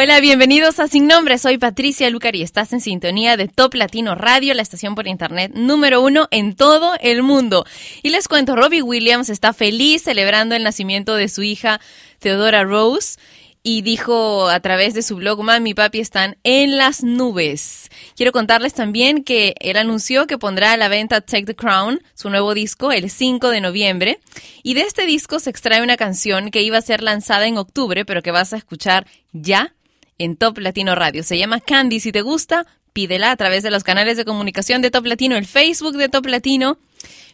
Hola, bienvenidos a Sin Nombre. Soy Patricia Lucar y estás en sintonía de Top Latino Radio, la estación por internet número uno en todo el mundo. Y les cuento, Robbie Williams está feliz celebrando el nacimiento de su hija Theodora Rose y dijo a través de su blog, Mami y Papi están en las nubes. Quiero contarles también que él anunció que pondrá a la venta Take the Crown, su nuevo disco, el 5 de noviembre. Y de este disco se extrae una canción que iba a ser lanzada en octubre, pero que vas a escuchar ya en Top Latino Radio. Se llama Candy. Si te gusta, pídela a través de los canales de comunicación de Top Latino, el Facebook de Top Latino,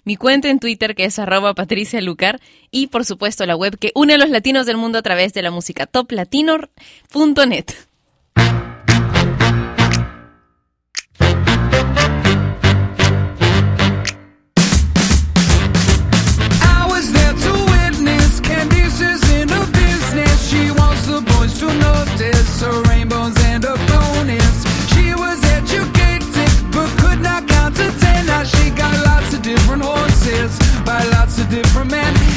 mi cuenta en Twitter que es arroba Patricia Lucar y por supuesto la web que une a los latinos del mundo a través de la música toplatino.net. rainbows and the ponies. She was educated but could not count to ten. Now she got lots of different horses by lots of different men.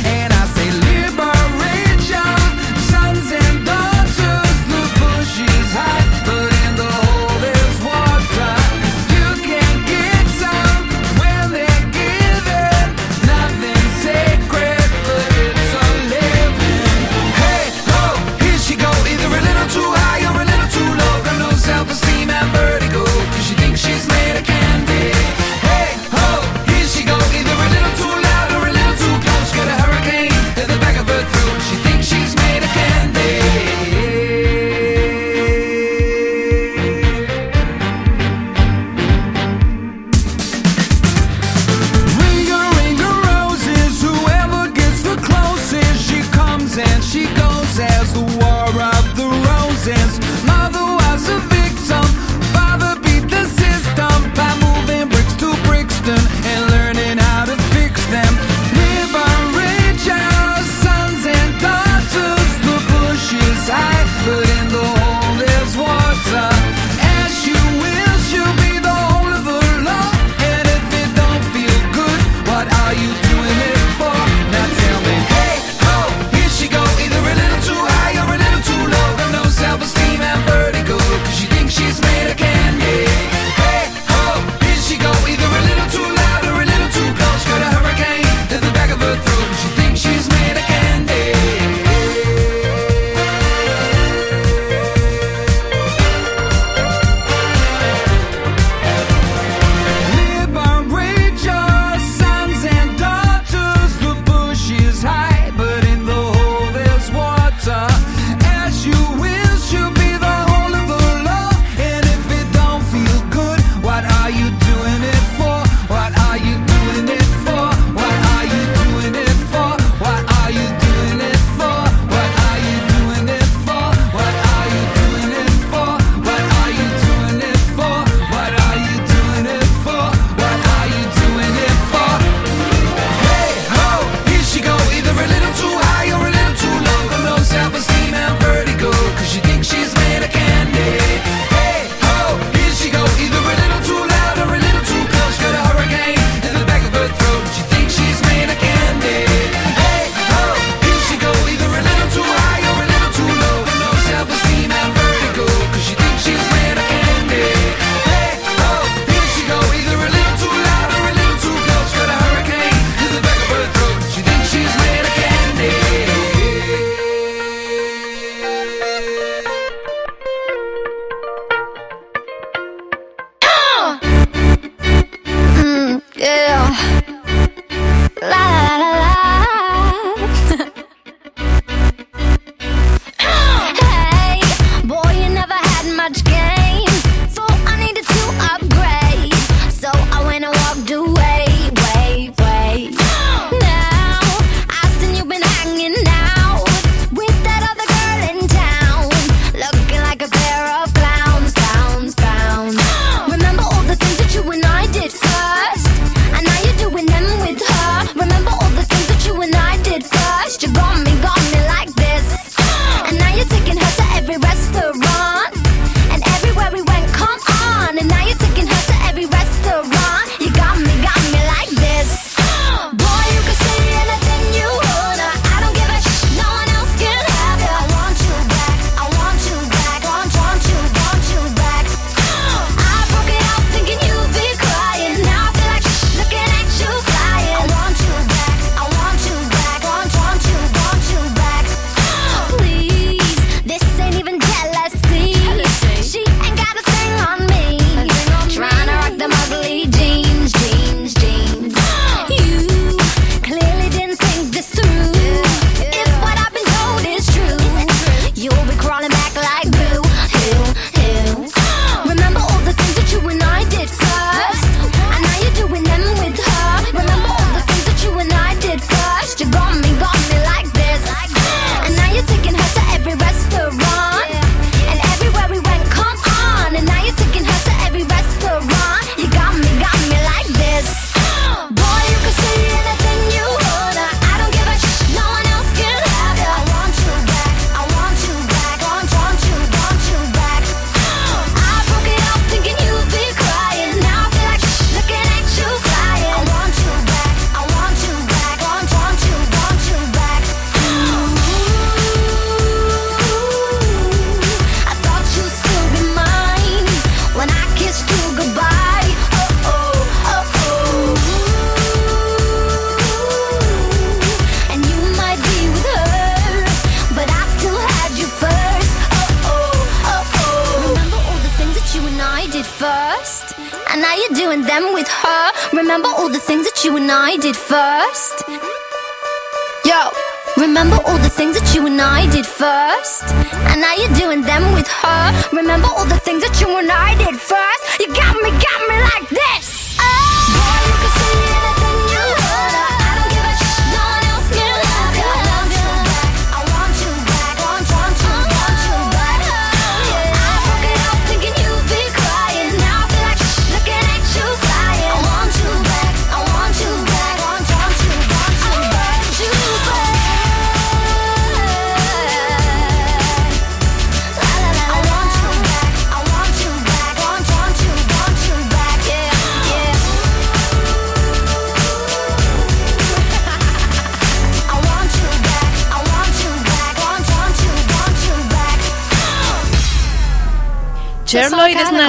you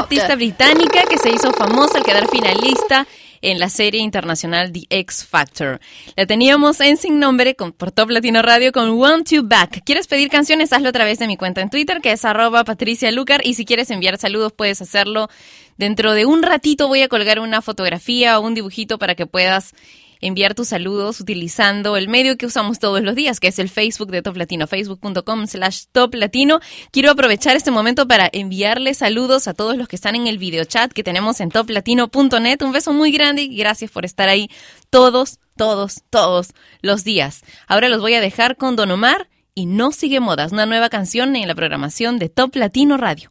artista británica que se hizo famosa al quedar finalista en la serie internacional The X Factor. La teníamos en sin nombre con, por Top Latino Radio con One Two Back. ¿Quieres pedir canciones? Hazlo a través de mi cuenta en Twitter, que es arroba Patricia Lucar. Y si quieres enviar saludos, puedes hacerlo. Dentro de un ratito voy a colgar una fotografía o un dibujito para que puedas enviar tus saludos utilizando el medio que usamos todos los días, que es el Facebook de Top Latino, facebook.com slash Top Latino. Quiero aprovechar este momento para enviarle saludos a todos los que están en el videochat que tenemos en toplatino.net. Un beso muy grande y gracias por estar ahí todos, todos, todos los días. Ahora los voy a dejar con Don Omar y No Sigue Modas, una nueva canción en la programación de Top Latino Radio.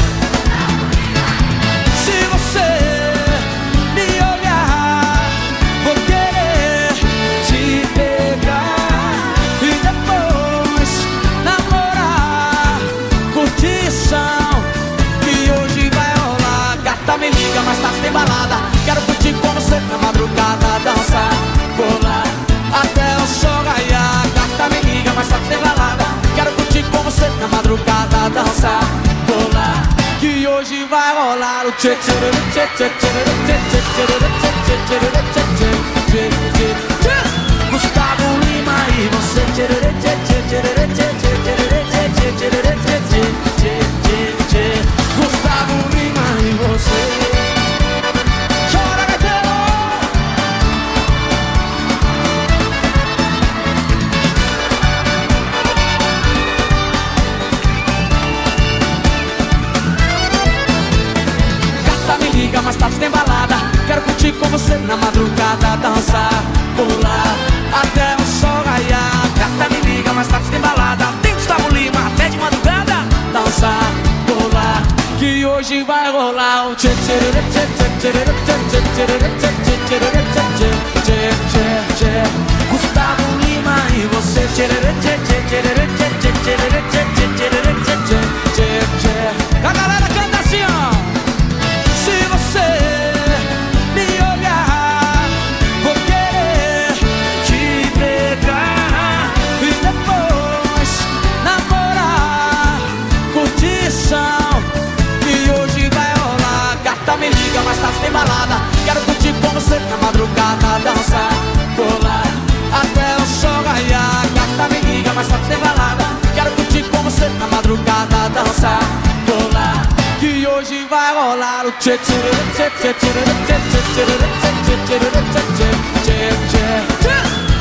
Mas tarde tem balada. Quero curtir com você na madrugada, dançar, pular até o sol raiar. Gata me liga, mas tarde tem balada. Quero curtir com você na madrugada, dançar, pular. Que hoje vai rolar o tchê tchê tchê tchê tchê tchê tchê tchê tchê tchê tchê Gustavo Lima e você tchê tchê tchê tchê tchê tchê tchê tchê tchê tchê você na madrugada Dançar, pular, até o sol raiar Gata me liga, mais tarde tem balada Tem Gustavo Lima, até de madrugada Dançar, pular, que hoje vai rolar o tchê tchê tchê tchê tchê tchê tchê tchê tchê tchê tchê Gustavo Lima e você tchê tchê tchê tchê tchê tchê tchê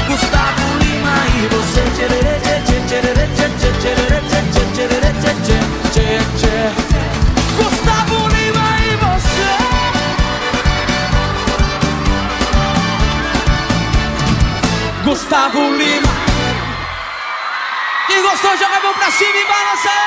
Gustavo Lima e você. Gustavo Lima. E você Gustavo Lima Quem gostou, joga a mão pra cima e balança. aí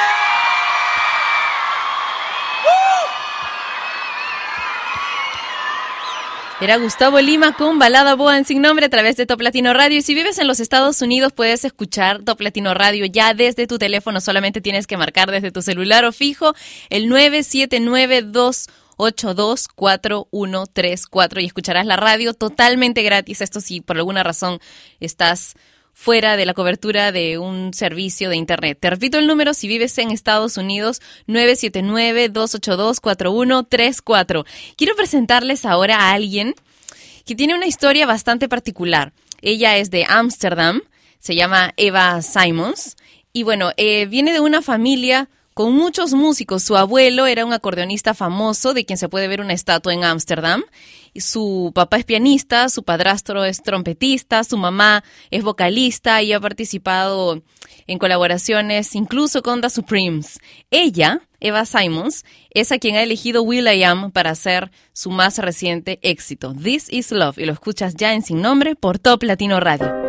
Era Gustavo Lima con Balada Boa en Sin Nombre a través de Top Latino Radio. Y si vives en los Estados Unidos, puedes escuchar Top Latino Radio ya desde tu teléfono. Solamente tienes que marcar desde tu celular o fijo el 979-282-4134 y escucharás la radio totalmente gratis. Esto si por alguna razón estás fuera de la cobertura de un servicio de Internet. Te repito el número si vives en Estados Unidos, 979-282-4134. Quiero presentarles ahora a alguien que tiene una historia bastante particular. Ella es de Ámsterdam, se llama Eva Simons, y bueno, eh, viene de una familia con muchos músicos. Su abuelo era un acordeonista famoso, de quien se puede ver una estatua en Ámsterdam. Su papá es pianista, su padrastro es trompetista, su mamá es vocalista y ha participado en colaboraciones incluso con The Supremes. Ella, Eva Simons, es a quien ha elegido Will I Am para hacer su más reciente éxito, This Is Love, y lo escuchas ya en Sin Nombre por Top Latino Radio.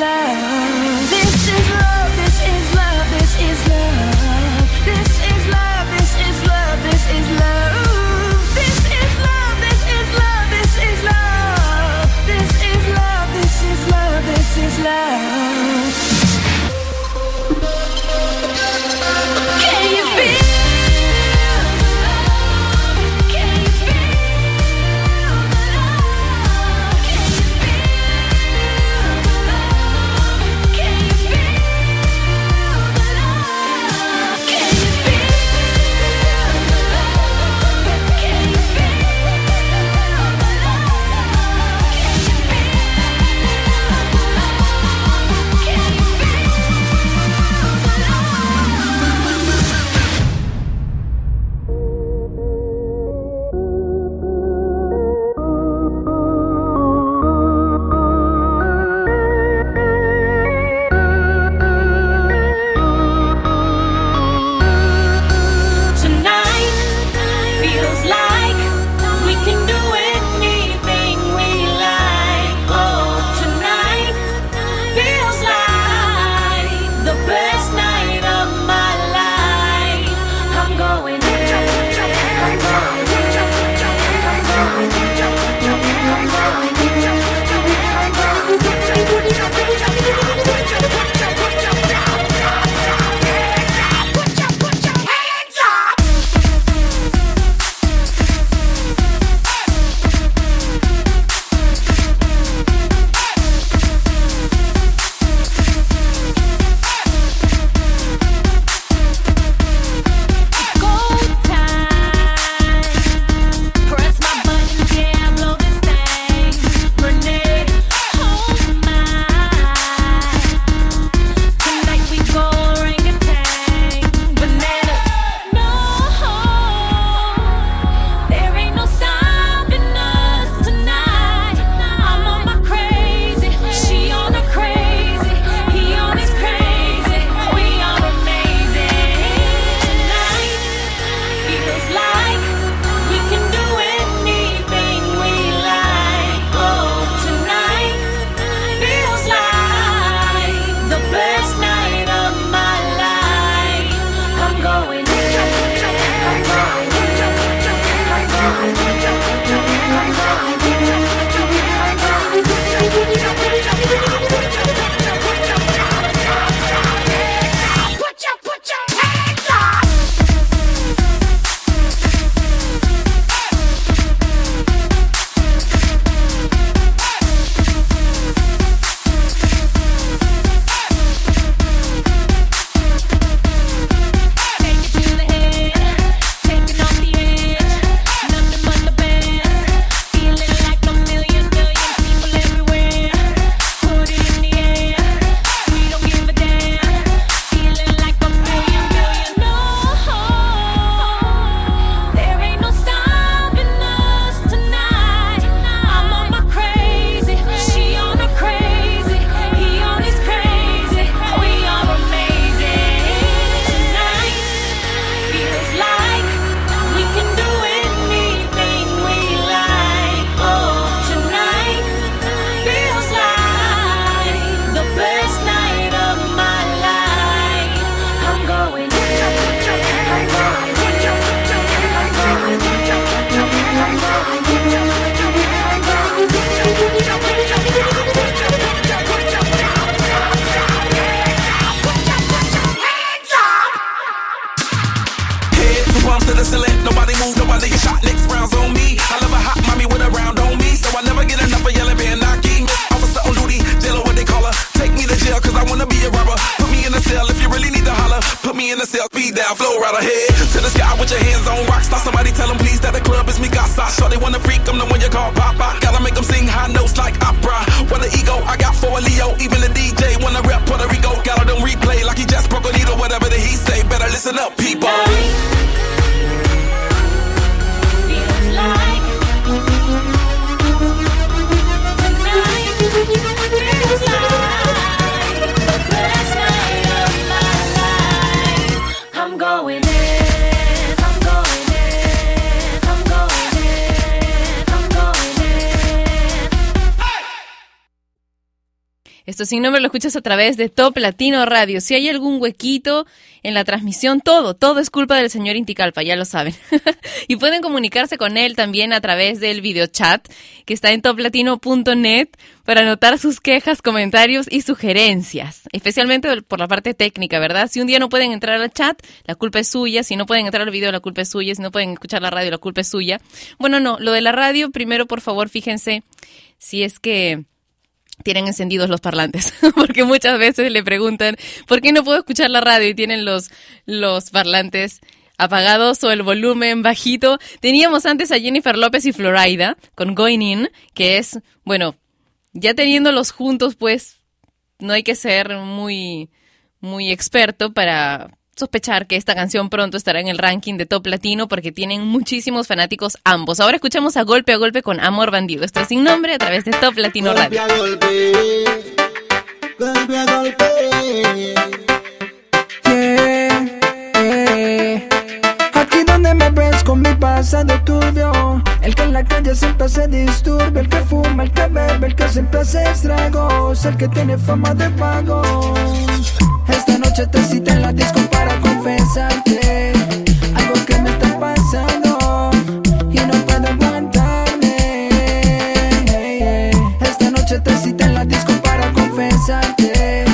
love. Esto sin nombre lo escuchas a través de Top Latino Radio. Si hay algún huequito en la transmisión, todo, todo es culpa del señor Inticalpa, ya lo saben. y pueden comunicarse con él también a través del videochat que está en toplatino.net para anotar sus quejas, comentarios y sugerencias, especialmente por la parte técnica, ¿verdad? Si un día no pueden entrar al chat, la culpa es suya, si no pueden entrar al video, la culpa es suya, si no pueden escuchar la radio, la culpa es suya. Bueno, no, lo de la radio, primero por favor fíjense si es que tienen encendidos los parlantes, porque muchas veces le preguntan, ¿por qué no puedo escuchar la radio y tienen los, los parlantes apagados o el volumen bajito? Teníamos antes a Jennifer López y Florida con Going In, que es, bueno, ya teniéndolos juntos, pues no hay que ser muy, muy experto para sospechar que esta canción pronto estará en el ranking de top latino porque tienen muchísimos fanáticos ambos. Ahora escuchamos a golpe a golpe con Amor Bandido. Esto es sin nombre a través de Top Latino Golpe Radio. a golpe, golpe a golpe. Yeah, yeah. Aquí donde me ves con mi pasado turbio El que en la calle siempre se disturbe El que fuma, el que bebe, el que siempre hace estragos El que tiene fama de vago Esta noche te cité en la disco para confesarte Algo que me está pasando Y no puedo aguantarme Esta noche te cité en la disco para confesarte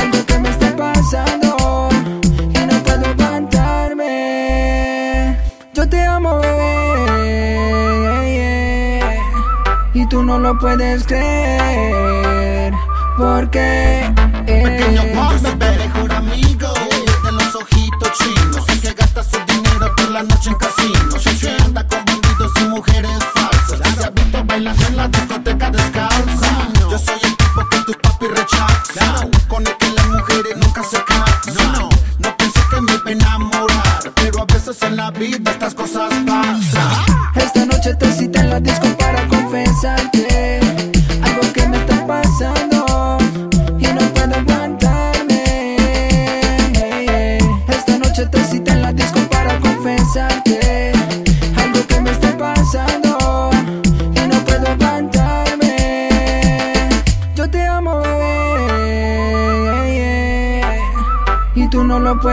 Algo que me está pasando y no puedo aguantarme. Yo te amo, y tú no lo puedes creer, porque Pequeño Juan, mi mejor amigo de los ojitos chinos. El que gasta su dinero por la noche en casinos. Que anda con bandidos y mujeres falsas. Se ha visto bailando en la discoteca descalza. Yo soy el tipo que tus papi rechazan. Con el que las mujeres nunca se casan. No pensé que me iba a enamorar. Pero a veces en la vida estas cosas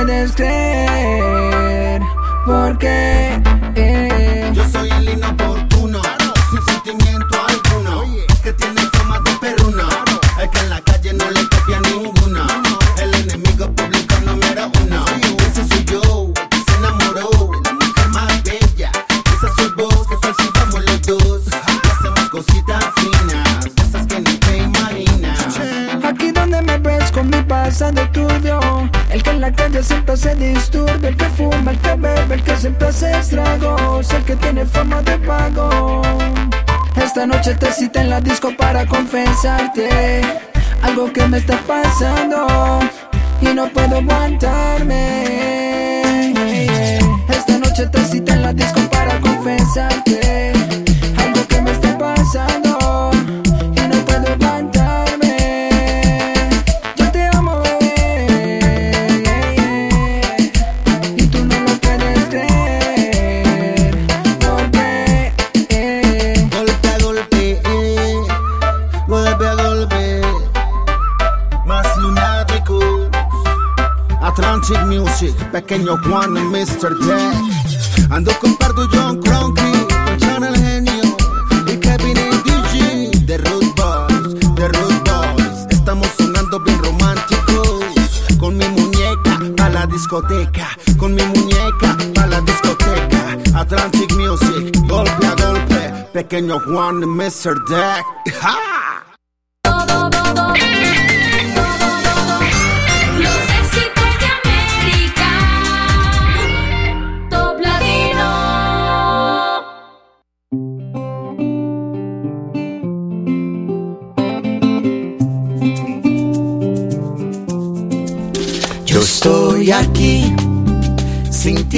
puedes creer, noche te cité en la disco para confesarte. Algo que me está pasando Y no puedo aguantarme. Esta noche te cité en la disco para confesarte Mr. Deck. Ando con Pardo John Cronky, con Channel Genio y Kevin y DJ de Root Boys, de Root Boys. Estamos sonando bien románticos, con mi muñeca pa' la discoteca, con mi muñeca pa' la discoteca. Atlantic Music, golpe a golpe, pequeño Juan Mr. Deck. ¡Ja!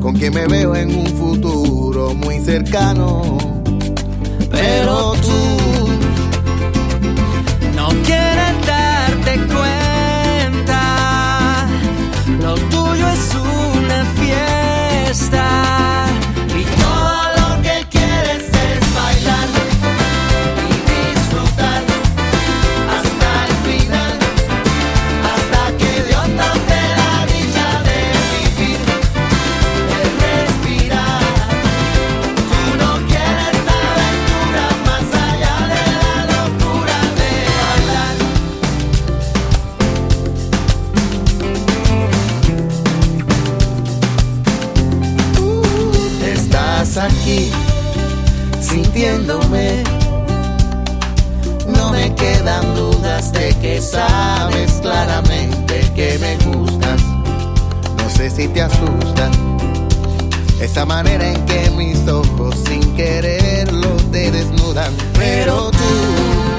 con quien me veo en un futuro muy cercano. Pero tú no quieres darte cuenta, lo tuyo es una fiesta. Quedan dudas de que sabes claramente que me gustas. No sé si te asusta esa manera en que mis ojos sin quererlo te desnudan. Pero tú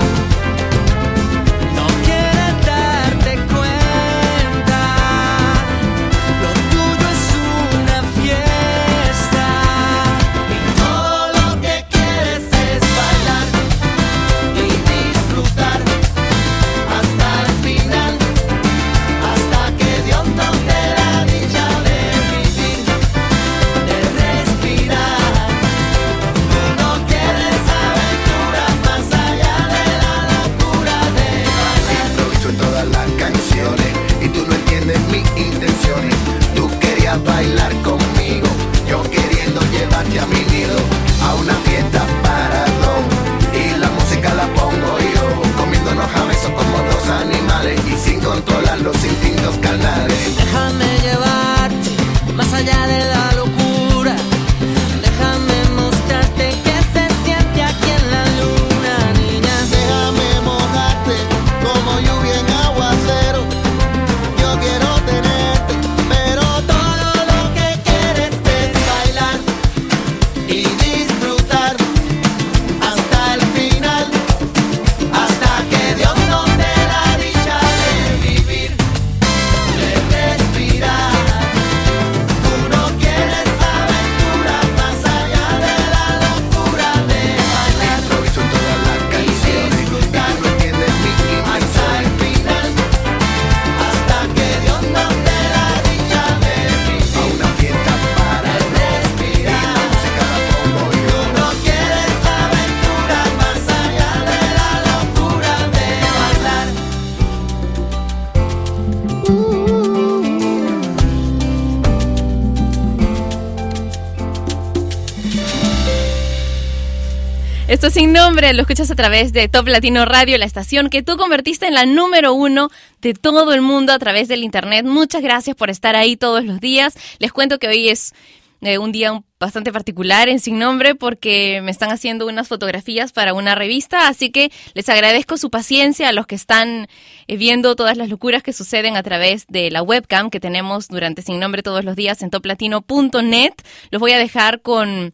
Esto es sin nombre, lo escuchas a través de Top Latino Radio, la estación que tú convertiste en la número uno de todo el mundo a través del internet. Muchas gracias por estar ahí todos los días. Les cuento que hoy es eh, un día bastante particular en Sin Nombre porque me están haciendo unas fotografías para una revista, así que les agradezco su paciencia a los que están eh, viendo todas las locuras que suceden a través de la webcam que tenemos durante Sin Nombre todos los días en toplatino.net. Los voy a dejar con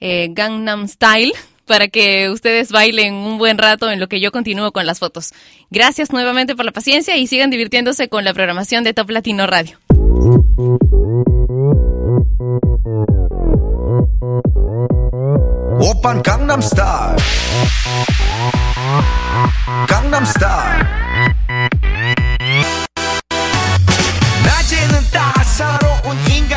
eh, Gangnam Style para que ustedes bailen un buen rato en lo que yo continúo con las fotos. Gracias nuevamente por la paciencia y sigan divirtiéndose con la programación de Top Latino Radio. Open Gangnam Style. Gangnam Style.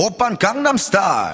오빤 강남스타일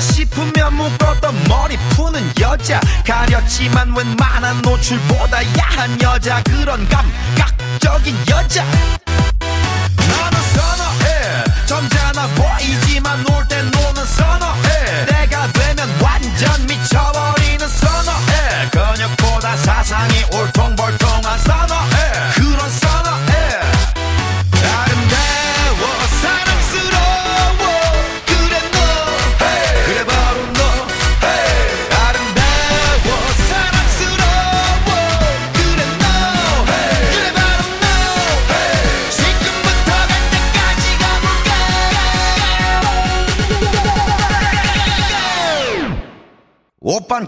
싶으면 묶었던 머리 푸는 여자. 가렸지만 웬만한 노출보다 야한 여자. 그런 감각적인 여자. 나는 선어해. 점잖아 보이지만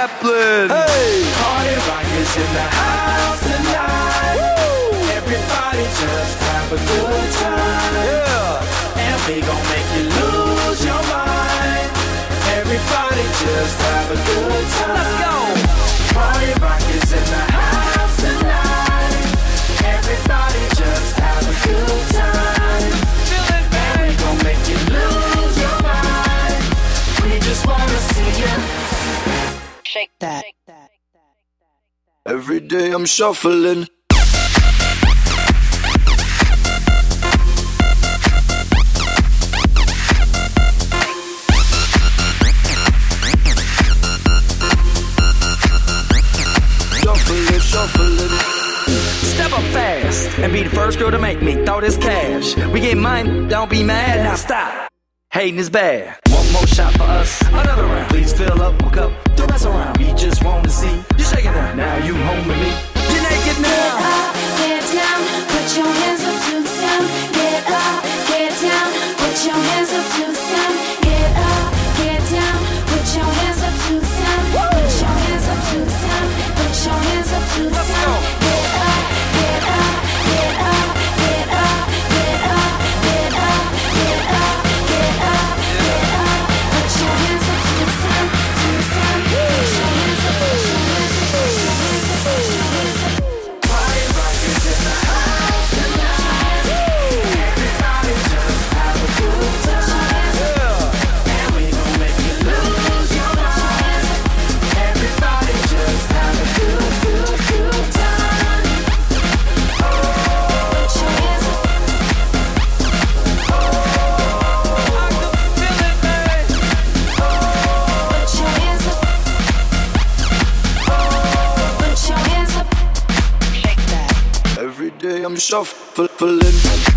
Hey! Party rock is in the house tonight. Woo! Everybody just have a good time. Yeah! And we gon' make you lose your mind. Everybody just have a good time. Let's go! Party rock is in the Every day I'm shuffling. and be the first girl to make me throw this cash. We get mine, don't be mad, now stop. Hating is bad more shot for us. Another round, please fill up, my cup. don't mess around. We just want to see you shaking up. Now you home with me. I'm shuffling.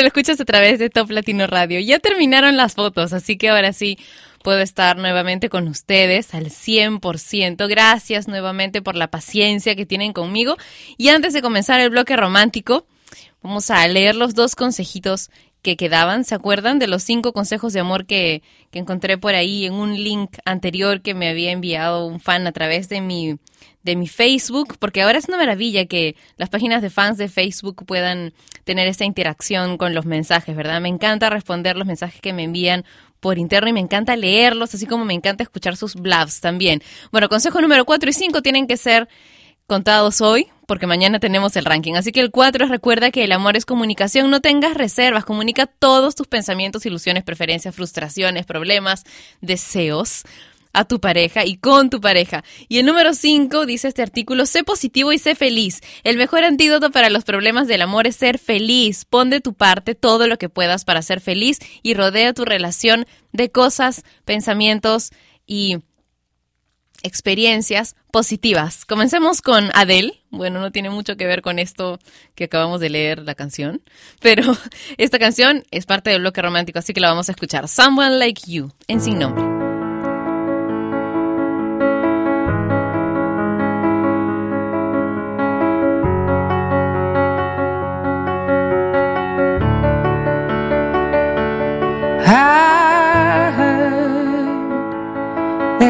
Lo escuchas a través de Top Latino Radio. Ya terminaron las fotos, así que ahora sí puedo estar nuevamente con ustedes al 100%. Gracias nuevamente por la paciencia que tienen conmigo. Y antes de comenzar el bloque romántico, vamos a leer los dos consejitos que quedaban. ¿Se acuerdan de los cinco consejos de amor que, que encontré por ahí en un link anterior que me había enviado un fan a través de mi, de mi Facebook? Porque ahora es una maravilla que las páginas de fans de Facebook puedan tener esta interacción con los mensajes, ¿verdad? Me encanta responder los mensajes que me envían por interno y me encanta leerlos, así como me encanta escuchar sus bluffs también. Bueno, consejo número 4 y 5 tienen que ser contados hoy, porque mañana tenemos el ranking. Así que el 4 es recuerda que el amor es comunicación, no tengas reservas, comunica todos tus pensamientos, ilusiones, preferencias, frustraciones, problemas, deseos a tu pareja y con tu pareja. Y el número 5 dice este artículo, sé positivo y sé feliz. El mejor antídoto para los problemas del amor es ser feliz. Pon de tu parte todo lo que puedas para ser feliz y rodea tu relación de cosas, pensamientos y experiencias positivas. Comencemos con Adele. Bueno, no tiene mucho que ver con esto que acabamos de leer la canción, pero esta canción es parte del bloque romántico, así que la vamos a escuchar. Someone Like You, en sin nombre.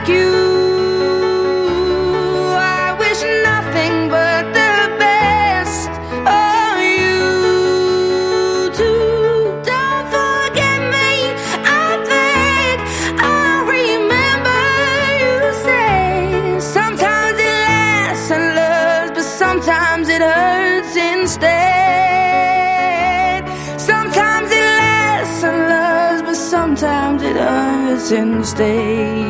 like you. I wish nothing but the best of you too. Don't forget me, I beg. I remember you say sometimes it lasts and loves, but sometimes it hurts instead. Sometimes it lasts and loves, but sometimes it hurts instead.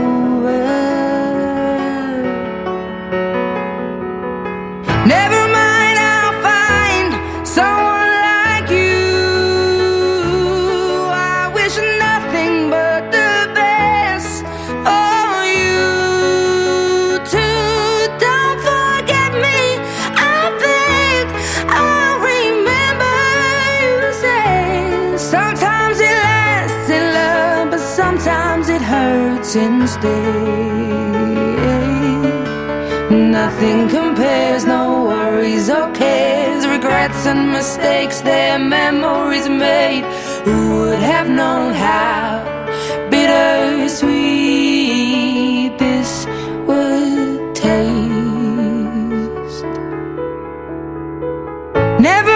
Stay. Nothing compares, no worries or cares, regrets and mistakes, their memories made. Who would have known how bittersweet this would taste? Never.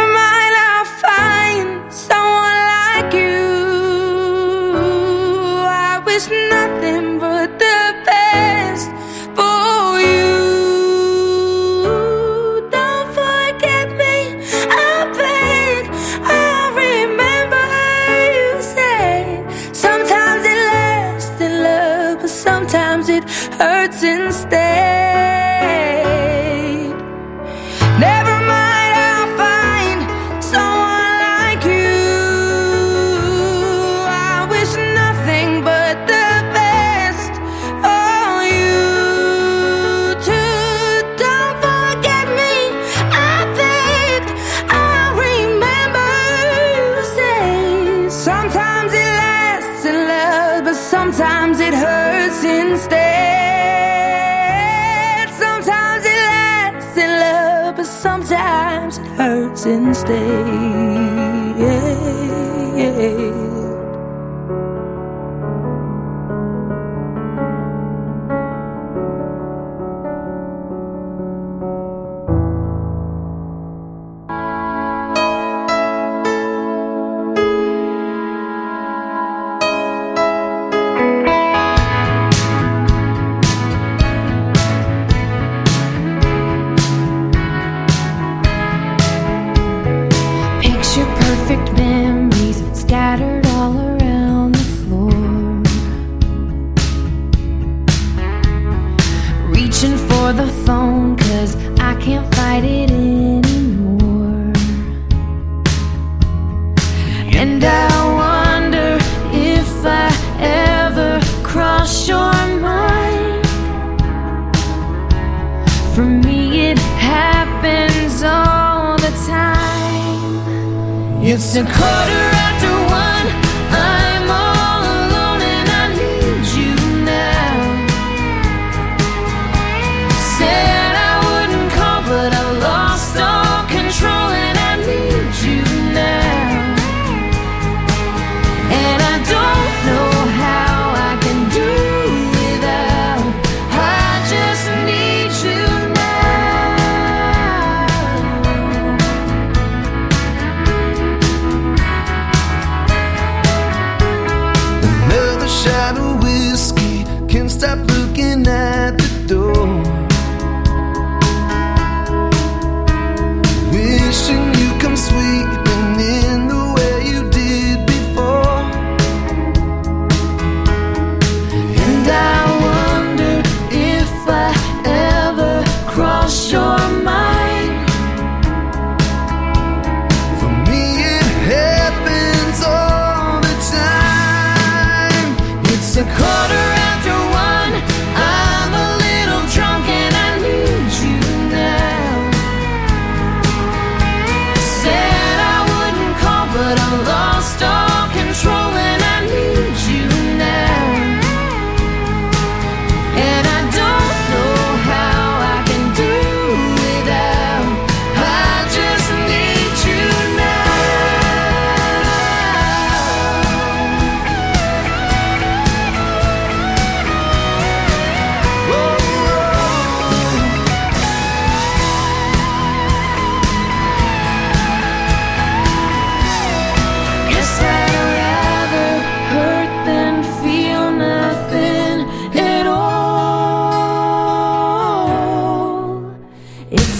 since day It's a quarter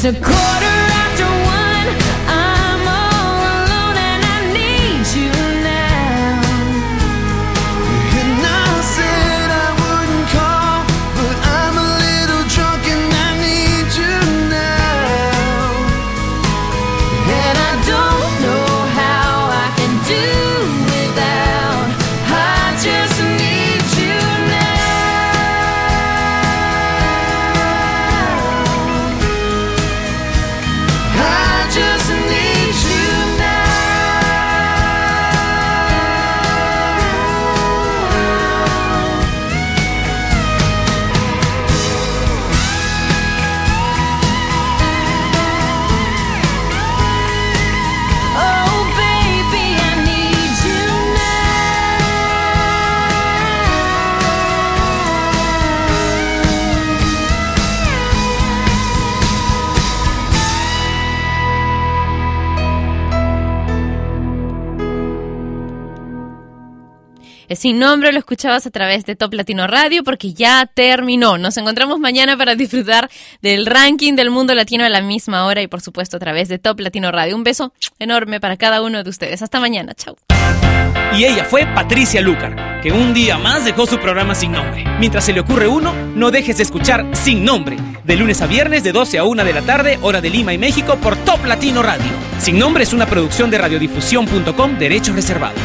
a quarter sin nombre, lo escuchabas a través de Top Latino Radio porque ya terminó. Nos encontramos mañana para disfrutar del ranking del mundo latino a la misma hora y por supuesto a través de Top Latino Radio. Un beso enorme para cada uno de ustedes. Hasta mañana. Chao. Y ella fue Patricia Lucar, que un día más dejó su programa sin nombre. Mientras se le ocurre uno, no dejes de escuchar Sin Nombre, de lunes a viernes de 12 a 1 de la tarde, hora de Lima y México, por Top Latino Radio. Sin Nombre es una producción de radiodifusión.com, derechos reservados.